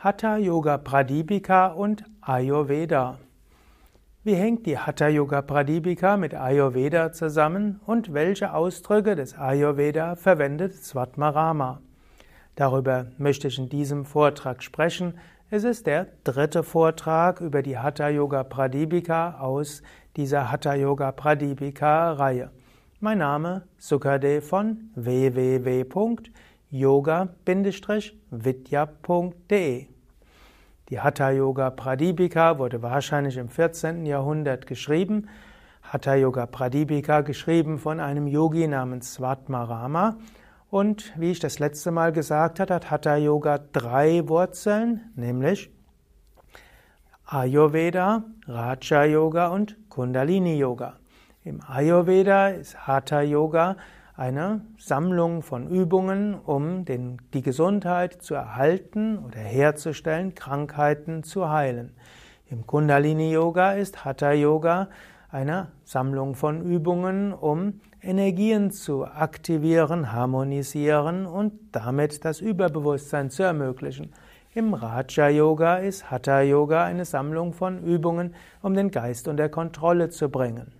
Hatha Yoga Pradipika und Ayurveda. Wie hängt die Hatha Yoga Pradipika mit Ayurveda zusammen und welche Ausdrücke des Ayurveda verwendet Svatmarama? Darüber möchte ich in diesem Vortrag sprechen. Es ist der dritte Vortrag über die Hatha Yoga Pradipika aus dieser Hatha Yoga Pradipika Reihe. Mein Name Sukadev von www yoga-vidya.de. Die Hatha Yoga Pradipika wurde wahrscheinlich im 14. Jahrhundert geschrieben. Hatha Yoga Pradipika geschrieben von einem Yogi namens Svatmarama. Und wie ich das letzte Mal gesagt habe, hat Hatha Yoga drei Wurzeln, nämlich Ayurveda, Raja Yoga und Kundalini Yoga. Im Ayurveda ist Hatha Yoga eine Sammlung von Übungen, um den, die Gesundheit zu erhalten oder herzustellen, Krankheiten zu heilen. Im Kundalini Yoga ist Hatha Yoga eine Sammlung von Übungen, um Energien zu aktivieren, harmonisieren und damit das Überbewusstsein zu ermöglichen. Im Raja Yoga ist Hatha Yoga eine Sammlung von Übungen, um den Geist unter Kontrolle zu bringen.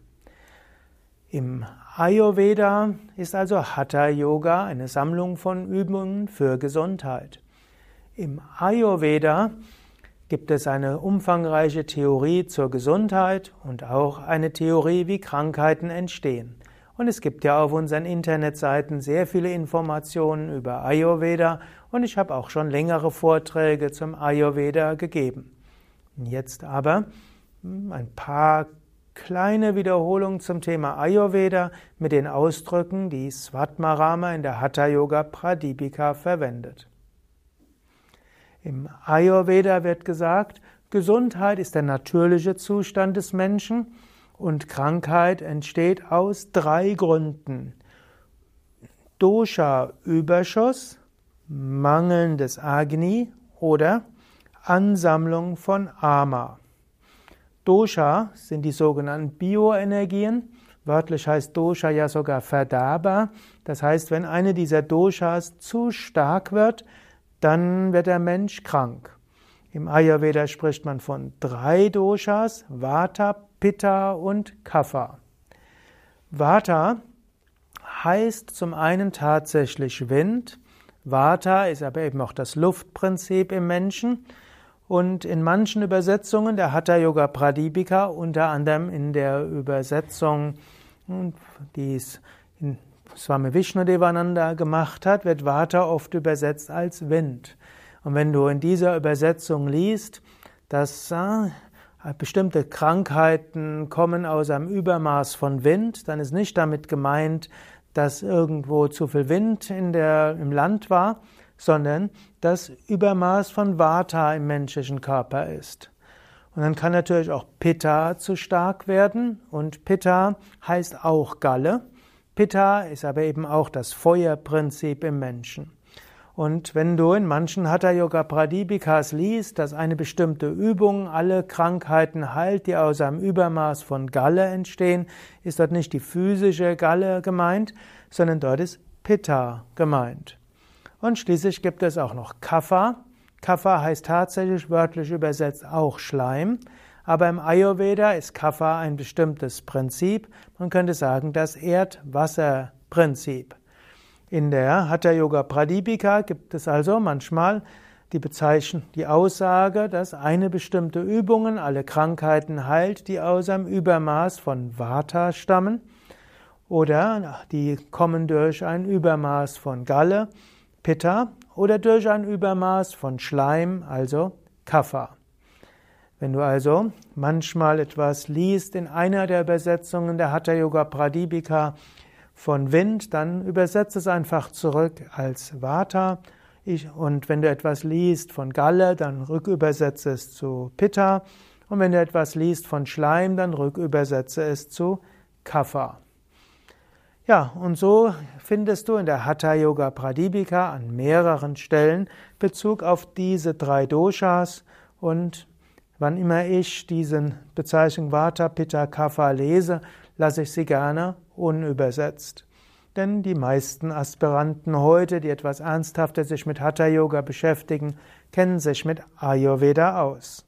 Im Ayurveda ist also Hatha Yoga eine Sammlung von Übungen für Gesundheit. Im Ayurveda gibt es eine umfangreiche Theorie zur Gesundheit und auch eine Theorie, wie Krankheiten entstehen. Und es gibt ja auf unseren Internetseiten sehr viele Informationen über Ayurveda und ich habe auch schon längere Vorträge zum Ayurveda gegeben. Jetzt aber ein paar kleine Wiederholung zum Thema Ayurveda mit den Ausdrücken, die Svatmarama in der Hatha Yoga Pradipika verwendet. Im Ayurveda wird gesagt, Gesundheit ist der natürliche Zustand des Menschen und Krankheit entsteht aus drei Gründen. Dosha-Überschuss, mangelndes Agni oder Ansammlung von Ama. Dosha sind die sogenannten Bioenergien. Wörtlich heißt Dosha ja sogar Verderber. Das heißt, wenn eine dieser Doshas zu stark wird, dann wird der Mensch krank. Im Ayurveda spricht man von drei Doshas, Vata, Pitta und Kapha. Vata heißt zum einen tatsächlich Wind. Vata ist aber eben auch das Luftprinzip im Menschen. Und in manchen Übersetzungen der Hatha Yoga Pradipika, unter anderem in der Übersetzung, die es Swami Vishnudevananda gemacht hat, wird Vata oft übersetzt als Wind. Und wenn du in dieser Übersetzung liest, dass äh, bestimmte Krankheiten kommen aus einem Übermaß von Wind, dann ist nicht damit gemeint, dass irgendwo zu viel Wind in der, im Land war, sondern das Übermaß von Vata im menschlichen Körper ist. Und dann kann natürlich auch Pitta zu stark werden und Pitta heißt auch Galle. Pitta ist aber eben auch das Feuerprinzip im Menschen. Und wenn du in manchen Hatha Yoga Pradipikas liest, dass eine bestimmte Übung alle Krankheiten heilt, die aus einem Übermaß von Galle entstehen, ist dort nicht die physische Galle gemeint, sondern dort ist Pitta gemeint. Und schließlich gibt es auch noch Kapha. Kapha heißt tatsächlich wörtlich übersetzt auch Schleim. Aber im Ayurveda ist Kapha ein bestimmtes Prinzip. Man könnte sagen, das Erdwasserprinzip. In der Hatha Yoga Pradipika gibt es also manchmal die Bezeichnung, die Aussage, dass eine bestimmte Übung alle Krankheiten heilt, die aus einem Übermaß von Vata stammen. Oder die kommen durch ein Übermaß von Galle Pitta oder durch ein Übermaß von Schleim, also Kapha. Wenn du also manchmal etwas liest in einer der Übersetzungen der Hatha Yoga Pradipika von Wind, dann übersetze es einfach zurück als Vata. Ich, und wenn du etwas liest von Galle, dann rückübersetze es zu Pitta. Und wenn du etwas liest von Schleim, dann rückübersetze es zu Kapha. Ja, und so findest du in der Hatha Yoga Pradipika an mehreren Stellen Bezug auf diese drei Doshas und wann immer ich diesen Bezeichnung Vata, Pitta, Kapha lese, lasse ich sie gerne unübersetzt. denn die meisten Aspiranten heute, die etwas ernsthafter sich mit Hatha Yoga beschäftigen, kennen sich mit Ayurveda aus.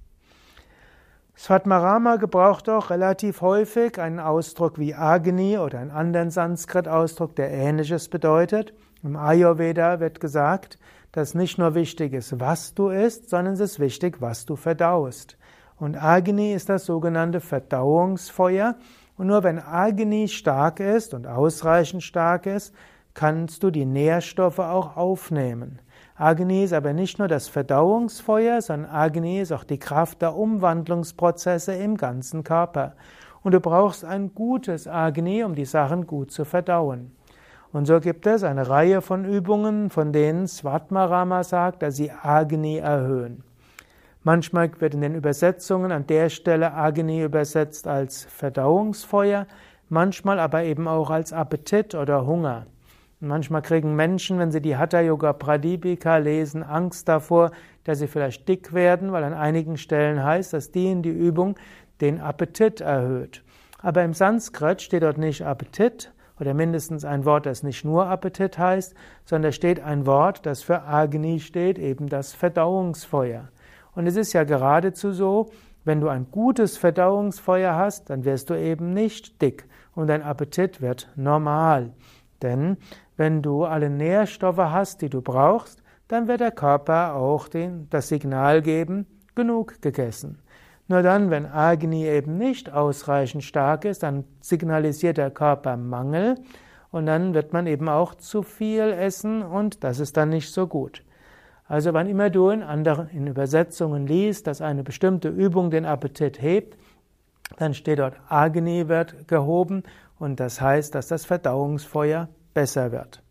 Svatmarama gebraucht auch relativ häufig einen Ausdruck wie Agni oder einen anderen Sanskrit-Ausdruck, der ähnliches bedeutet. Im Ayurveda wird gesagt, dass nicht nur wichtig ist, was du isst, sondern es ist wichtig, was du verdaust. Und Agni ist das sogenannte Verdauungsfeuer. Und nur wenn Agni stark ist und ausreichend stark ist, kannst du die Nährstoffe auch aufnehmen. Agni ist aber nicht nur das Verdauungsfeuer, sondern Agni ist auch die Kraft der Umwandlungsprozesse im ganzen Körper. Und du brauchst ein gutes Agni, um die Sachen gut zu verdauen. Und so gibt es eine Reihe von Übungen, von denen Svatmarama sagt, dass sie Agni erhöhen. Manchmal wird in den Übersetzungen an der Stelle Agni übersetzt als Verdauungsfeuer, manchmal aber eben auch als Appetit oder Hunger. Manchmal kriegen Menschen, wenn sie die Hatha Yoga Pradipika lesen, Angst davor, dass sie vielleicht dick werden, weil an einigen Stellen heißt, dass die in die Übung den Appetit erhöht. Aber im Sanskrit steht dort nicht Appetit oder mindestens ein Wort, das nicht nur Appetit heißt, sondern steht ein Wort, das für Agni steht, eben das Verdauungsfeuer. Und es ist ja geradezu so, wenn du ein gutes Verdauungsfeuer hast, dann wirst du eben nicht dick und dein Appetit wird normal. Denn wenn du alle Nährstoffe hast, die du brauchst, dann wird der Körper auch den, das Signal geben, genug gegessen. Nur dann, wenn Agni eben nicht ausreichend stark ist, dann signalisiert der Körper Mangel und dann wird man eben auch zu viel essen und das ist dann nicht so gut. Also wann immer du in anderen in Übersetzungen liest, dass eine bestimmte Übung den Appetit hebt, dann steht dort Agni wird gehoben und das heißt, dass das Verdauungsfeuer besser wird.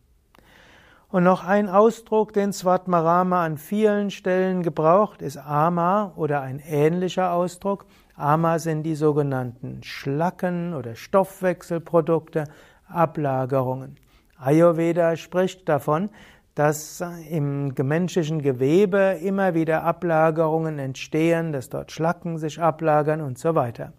Und noch ein Ausdruck, den Svatmarama an vielen Stellen gebraucht, ist Ama oder ein ähnlicher Ausdruck. Ama sind die sogenannten Schlacken oder Stoffwechselprodukte, Ablagerungen. Ayurveda spricht davon, dass im menschlichen Gewebe immer wieder Ablagerungen entstehen, dass dort Schlacken sich ablagern und so weiter.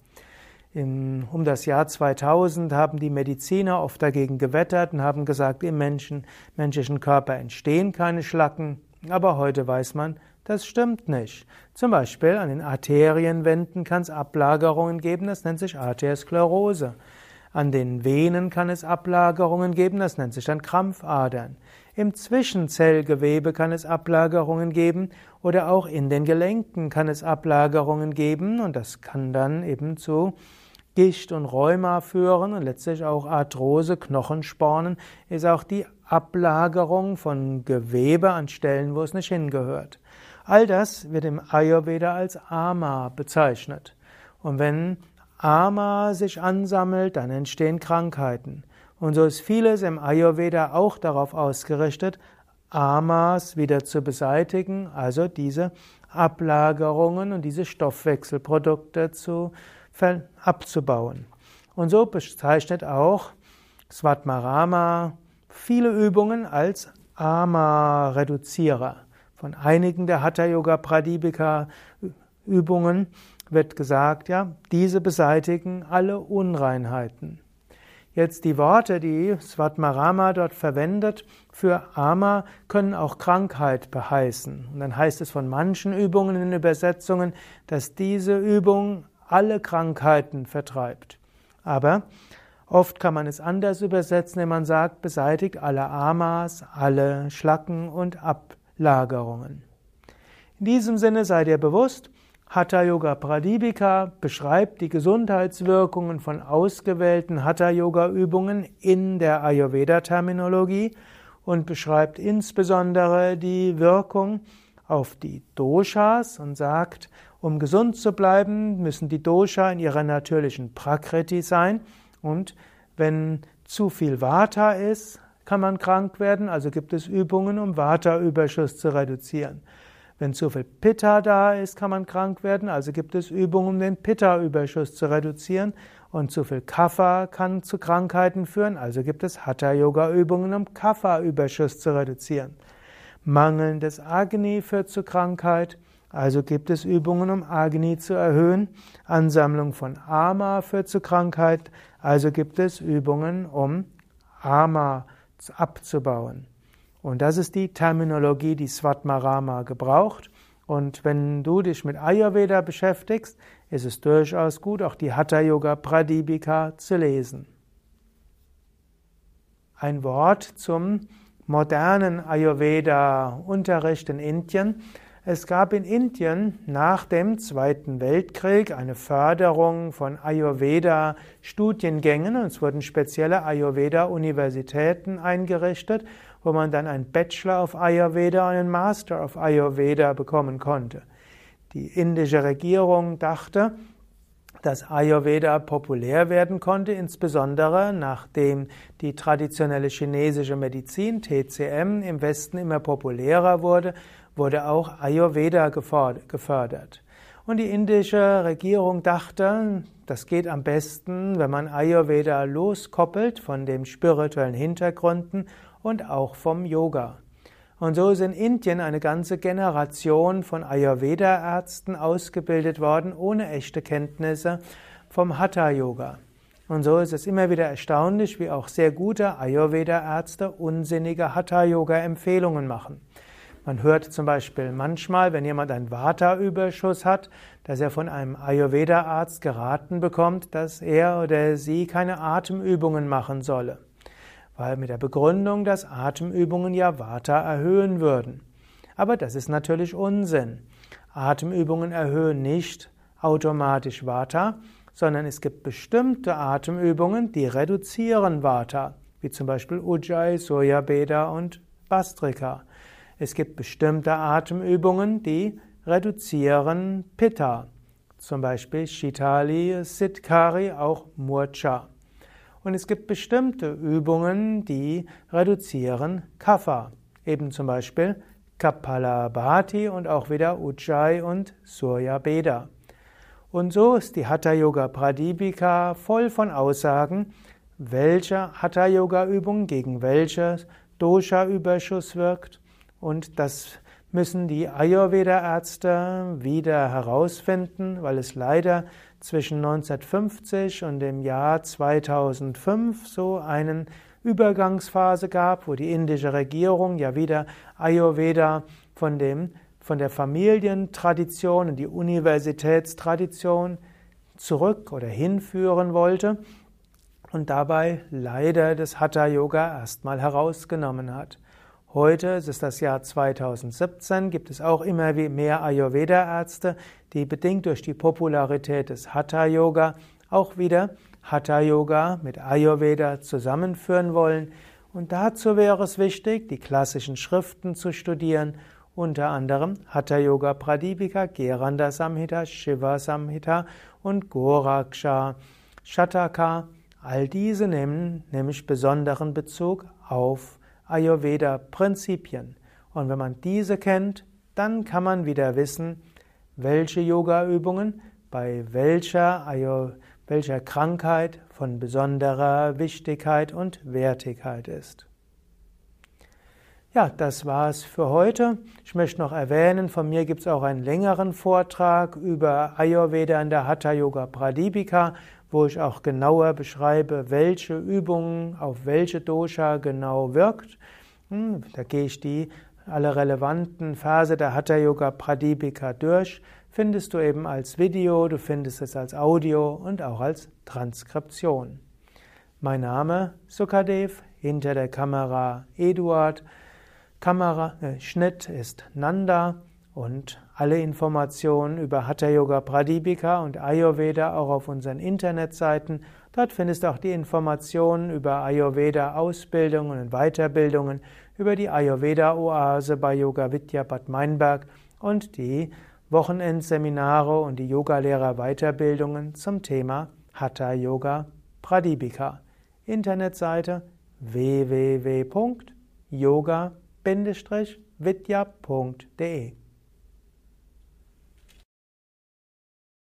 In, um das Jahr 2000 haben die Mediziner oft dagegen gewettert und haben gesagt, im Menschen, menschlichen Körper entstehen keine Schlacken. Aber heute weiß man, das stimmt nicht. Zum Beispiel an den Arterienwänden kann es Ablagerungen geben, das nennt sich Arteriosklerose. An den Venen kann es Ablagerungen geben, das nennt sich dann Krampfadern. Im Zwischenzellgewebe kann es Ablagerungen geben oder auch in den Gelenken kann es Ablagerungen geben und das kann dann eben zu Gicht und Rheuma führen und letztlich auch Arthrose, Knochenspornen, ist auch die Ablagerung von Gewebe an Stellen, wo es nicht hingehört. All das wird im Ayurveda als Ama bezeichnet. Und wenn Ama sich ansammelt, dann entstehen Krankheiten. Und so ist vieles im Ayurveda auch darauf ausgerichtet, Amas wieder zu beseitigen, also diese Ablagerungen und diese Stoffwechselprodukte zu abzubauen. Und so bezeichnet auch Svatmarama viele Übungen als Ama-Reduzierer. Von einigen der Hatha Yoga Pradipika Übungen wird gesagt, ja, diese beseitigen alle Unreinheiten. Jetzt die Worte, die Svatmarama dort verwendet für Ama, können auch Krankheit beheißen. Und dann heißt es von manchen Übungen in Übersetzungen, dass diese Übung alle Krankheiten vertreibt. Aber oft kann man es anders übersetzen, wenn man sagt, beseitigt alle Amas, alle Schlacken und Ablagerungen. In diesem Sinne seid ihr bewusst, Hatha Yoga Pradipika beschreibt die Gesundheitswirkungen von ausgewählten Hatha Yoga Übungen in der Ayurveda Terminologie und beschreibt insbesondere die Wirkung auf die Doshas und sagt, um gesund zu bleiben, müssen die Dosha in ihrer natürlichen Prakriti sein. Und wenn zu viel Vata ist, kann man krank werden. Also gibt es Übungen, um Vata-Überschuss zu reduzieren. Wenn zu viel Pitta da ist, kann man krank werden. Also gibt es Übungen, um den Pitta-Überschuss zu reduzieren. Und zu viel Kapha kann zu Krankheiten führen. Also gibt es Hatha-Yoga-Übungen, um Kapha-Überschuss zu reduzieren. Mangelndes Agni führt zu Krankheit. Also gibt es Übungen, um Agni zu erhöhen. Ansammlung von Ama führt zu Krankheit. Also gibt es Übungen, um Ama abzubauen. Und das ist die Terminologie, die Svatmarama gebraucht. Und wenn du dich mit Ayurveda beschäftigst, ist es durchaus gut, auch die Hatha Yoga Pradipika zu lesen. Ein Wort zum modernen Ayurveda-Unterricht in Indien. Es gab in Indien nach dem Zweiten Weltkrieg eine Förderung von Ayurveda-Studiengängen und es wurden spezielle Ayurveda-Universitäten eingerichtet, wo man dann einen Bachelor of Ayurveda und einen Master of Ayurveda bekommen konnte. Die indische Regierung dachte, dass Ayurveda populär werden konnte, insbesondere nachdem die traditionelle chinesische Medizin TCM im Westen immer populärer wurde, wurde auch Ayurveda gefördert. Und die indische Regierung dachte, das geht am besten, wenn man Ayurveda loskoppelt von den spirituellen Hintergründen und auch vom Yoga. Und so ist in Indien eine ganze Generation von Ayurveda-Ärzten ausgebildet worden, ohne echte Kenntnisse vom Hatha-Yoga. Und so ist es immer wieder erstaunlich, wie auch sehr gute Ayurveda-Ärzte unsinnige Hatha-Yoga-Empfehlungen machen. Man hört zum Beispiel manchmal, wenn jemand einen Vata-Überschuss hat, dass er von einem Ayurveda-Arzt geraten bekommt, dass er oder sie keine Atemübungen machen solle weil mit der Begründung, dass Atemübungen ja Vata erhöhen würden. Aber das ist natürlich Unsinn. Atemübungen erhöhen nicht automatisch Vata, sondern es gibt bestimmte Atemübungen, die reduzieren Vata, wie zum Beispiel Ujjayi, Soyabeda und Bastrika. Es gibt bestimmte Atemübungen, die reduzieren Pitta, zum Beispiel Shitali, Siddhkari, auch Murcha. Und es gibt bestimmte Übungen, die reduzieren Kapha. Eben zum Beispiel Kapalabhati und auch wieder Ujjayi und Surya Beda. Und so ist die Hatha Yoga Pradipika voll von Aussagen, welche Hatha Yoga Übung gegen welches Dosha Überschuss wirkt und das müssen die Ayurveda-Ärzte wieder herausfinden, weil es leider zwischen 1950 und dem Jahr 2005 so eine Übergangsphase gab, wo die indische Regierung ja wieder Ayurveda von dem von der Familientradition in die Universitätstradition zurück oder hinführen wollte und dabei leider das Hatha Yoga erstmal herausgenommen hat. Heute, es ist das Jahr 2017, gibt es auch immer mehr Ayurveda-Ärzte, die bedingt durch die Popularität des Hatha-Yoga auch wieder Hatha-Yoga mit Ayurveda zusammenführen wollen. Und dazu wäre es wichtig, die klassischen Schriften zu studieren, unter anderem Hatha Yoga Pradipika, Geranda Samhita, Shiva Samhita und Goraksha Shataka. All diese nehmen nämlich besonderen Bezug auf Ayurveda-Prinzipien. Und wenn man diese kennt, dann kann man wieder wissen, welche Yoga-Übungen bei welcher, Ayur, welcher Krankheit von besonderer Wichtigkeit und Wertigkeit ist. Ja, das war's für heute. Ich möchte noch erwähnen, von mir gibt es auch einen längeren Vortrag über Ayurveda in der Hatha Yoga Pradipika, wo ich auch genauer beschreibe, welche Übungen auf welche Dosha genau wirkt. Hm, da gehe ich die alle relevanten Verse der Hatha Yoga Pradipika durch. Findest du eben als Video, du findest es als Audio und auch als Transkription. Mein Name Sukadev, hinter der Kamera Eduard. Kamera, äh, Schnitt ist Nanda und alle Informationen über Hatha Yoga Pradipika und Ayurveda auch auf unseren Internetseiten. Dort findest du auch die Informationen über Ayurveda Ausbildungen und Weiterbildungen, über die Ayurveda Oase bei Yoga Vidya Bad Meinberg und die Wochenendseminare und die Yogalehrer Weiterbildungen zum Thema Hatha Yoga Pradipika. Internetseite www.yoga vidya.de